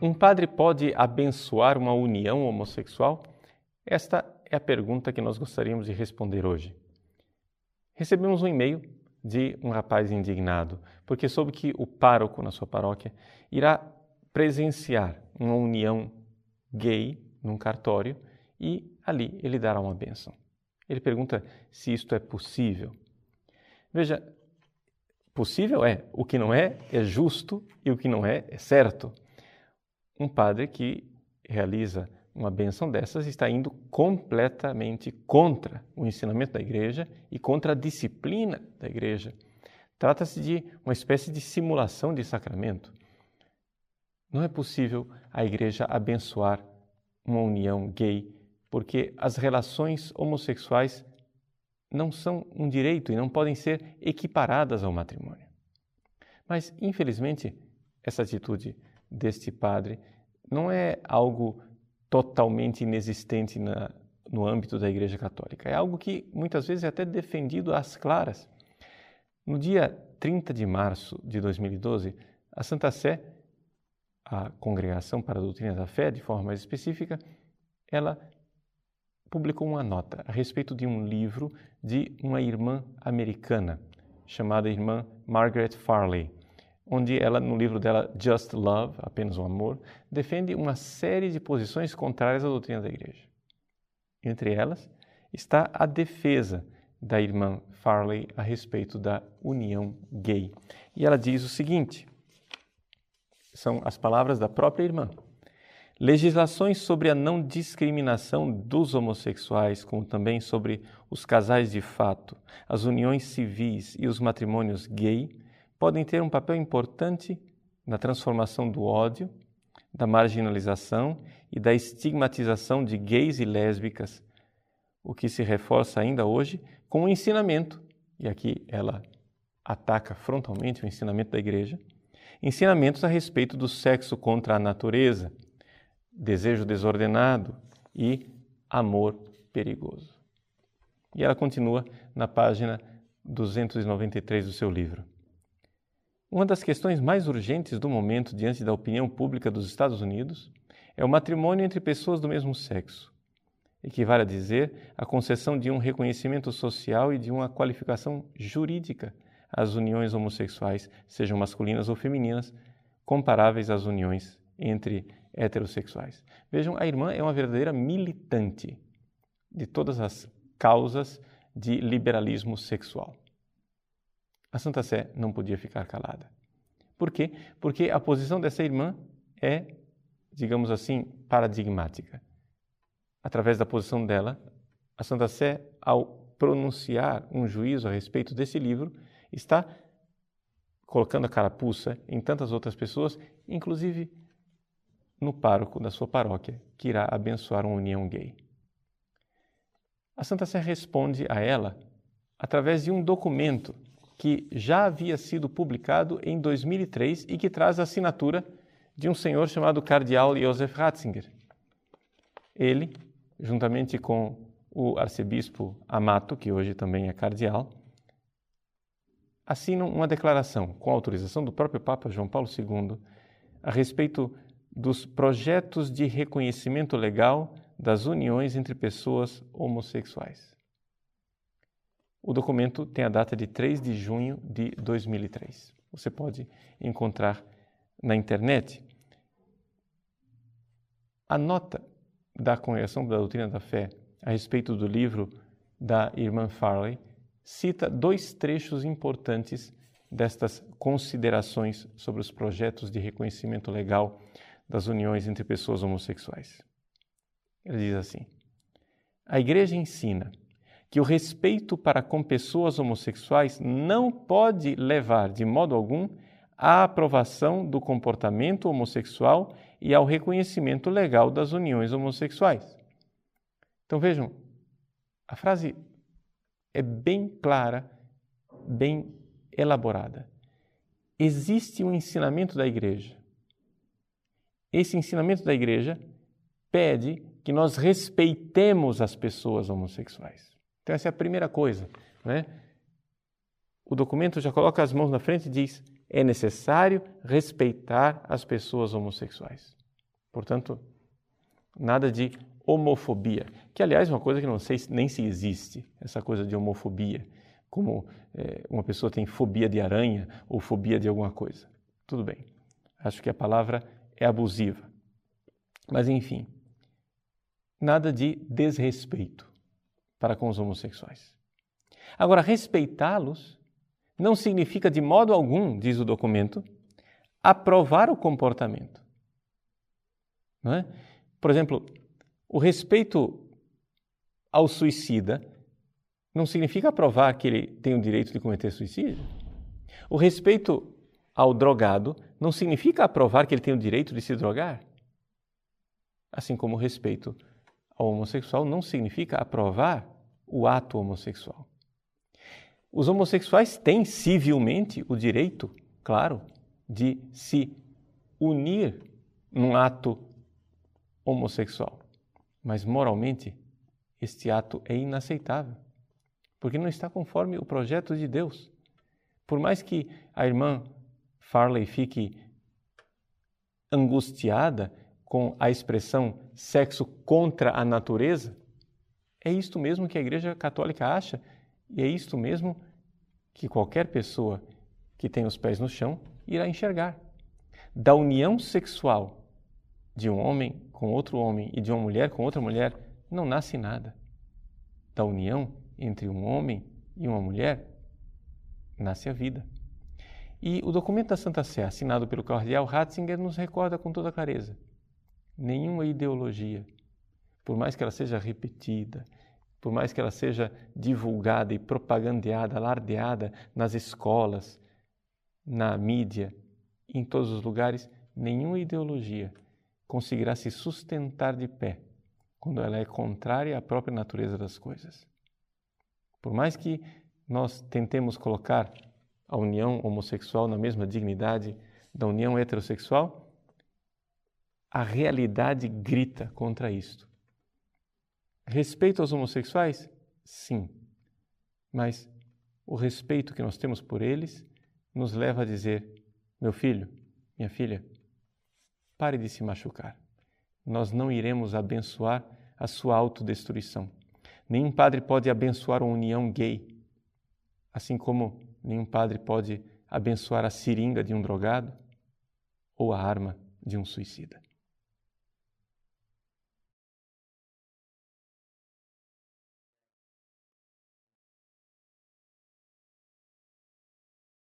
Um padre pode abençoar uma união homossexual? Esta é a pergunta que nós gostaríamos de responder hoje. Recebemos um e-mail de um rapaz indignado, porque soube que o pároco na sua paróquia irá presenciar uma união gay num cartório e ali ele dará uma bênção. Ele pergunta se isto é possível. Veja, possível é, o que não é é justo e o que não é é certo. Um padre que realiza uma benção dessas está indo completamente contra o ensinamento da igreja e contra a disciplina da igreja. Trata-se de uma espécie de simulação de sacramento. Não é possível a igreja abençoar uma união gay, porque as relações homossexuais não são um direito e não podem ser equiparadas ao matrimônio. Mas, infelizmente, essa atitude deste padre não é algo totalmente inexistente na, no âmbito da Igreja Católica. É algo que muitas vezes é até defendido às claras. No dia 30 de março de 2012, a Santa Sé, a Congregação para a Doutrina da Fé, de forma mais específica, ela publicou uma nota a respeito de um livro de uma irmã americana chamada irmã Margaret Farley onde ela, no livro dela Just Love, apenas o amor, defende uma série de posições contrárias à doutrina da igreja. Entre elas está a defesa da irmã Farley a respeito da união gay. E ela diz o seguinte: são as palavras da própria irmã. Legislações sobre a não discriminação dos homossexuais, como também sobre os casais de fato, as uniões civis e os matrimônios gay, podem ter um papel importante na transformação do ódio, da marginalização e da estigmatização de gays e lésbicas, o que se reforça ainda hoje com o ensinamento, e aqui ela ataca frontalmente o ensinamento da igreja, ensinamentos a respeito do sexo contra a natureza, desejo desordenado e amor perigoso. E ela continua na página 293 do seu livro. Uma das questões mais urgentes do momento diante da opinião pública dos Estados Unidos é o matrimônio entre pessoas do mesmo sexo. Equivale a dizer a concessão de um reconhecimento social e de uma qualificação jurídica às uniões homossexuais, sejam masculinas ou femininas, comparáveis às uniões entre heterossexuais. Vejam, a irmã é uma verdadeira militante de todas as causas de liberalismo sexual. A Santa Sé não podia ficar calada. Por quê? Porque a posição dessa irmã é, digamos assim, paradigmática. Através da posição dela, a Santa Sé, ao pronunciar um juízo a respeito desse livro, está colocando a carapuça em tantas outras pessoas, inclusive no pároco da sua paróquia, que irá abençoar uma união gay. A Santa Sé responde a ela através de um documento que já havia sido publicado em 2003 e que traz a assinatura de um senhor chamado Cardeal Josef Ratzinger. Ele, juntamente com o arcebispo Amato, que hoje também é cardeal, assinam uma declaração com autorização do próprio Papa João Paulo II a respeito dos projetos de reconhecimento legal das uniões entre pessoas homossexuais. O documento tem a data de 3 de junho de 2003. Você pode encontrar na internet. A nota da Congregação da Doutrina da Fé a respeito do livro da irmã Farley cita dois trechos importantes destas considerações sobre os projetos de reconhecimento legal das uniões entre pessoas homossexuais. Ele diz assim: A Igreja ensina que o respeito para com pessoas homossexuais não pode levar, de modo algum, à aprovação do comportamento homossexual e ao reconhecimento legal das uniões homossexuais. Então vejam, a frase é bem clara, bem elaborada. Existe um ensinamento da igreja. Esse ensinamento da igreja pede que nós respeitemos as pessoas homossexuais. Então, essa é a primeira coisa. Né? O documento já coloca as mãos na frente e diz: é necessário respeitar as pessoas homossexuais. Portanto, nada de homofobia, que aliás é uma coisa que não sei nem se existe, essa coisa de homofobia, como é, uma pessoa tem fobia de aranha ou fobia de alguma coisa. Tudo bem, acho que a palavra é abusiva. Mas enfim, nada de desrespeito para com os homossexuais. Agora, respeitá-los não significa de modo algum, diz o documento, aprovar o comportamento. Não é? Por exemplo, o respeito ao suicida não significa aprovar que ele tem o direito de cometer suicídio. O respeito ao drogado não significa aprovar que ele tem o direito de se drogar. Assim como o respeito homossexual não significa aprovar o ato homossexual. Os homossexuais têm civilmente o direito, claro, de se unir num ato homossexual. Mas moralmente, este ato é inaceitável, porque não está conforme o projeto de Deus. Por mais que a irmã Farley fique angustiada com a expressão sexo contra a natureza, é isto mesmo que a Igreja Católica acha e é isto mesmo que qualquer pessoa que tem os pés no chão irá enxergar. Da união sexual de um homem com outro homem e de uma mulher com outra mulher não nasce nada. Da união entre um homem e uma mulher nasce a vida. E o documento da Santa Sé, assinado pelo cardeal Ratzinger, nos recorda com toda clareza: nenhuma ideologia, por mais que ela seja repetida, por mais que ela seja divulgada e propagandeada, alardeada nas escolas, na mídia, em todos os lugares, nenhuma ideologia conseguirá se sustentar de pé quando ela é contrária à própria natureza das coisas. Por mais que nós tentemos colocar a união homossexual na mesma dignidade da união heterossexual, a realidade grita contra isto. Respeito aos homossexuais? Sim. Mas o respeito que nós temos por eles nos leva a dizer: meu filho, minha filha, pare de se machucar. Nós não iremos abençoar a sua autodestruição. Nenhum padre pode abençoar uma união gay, assim como nenhum padre pode abençoar a seringa de um drogado ou a arma de um suicida.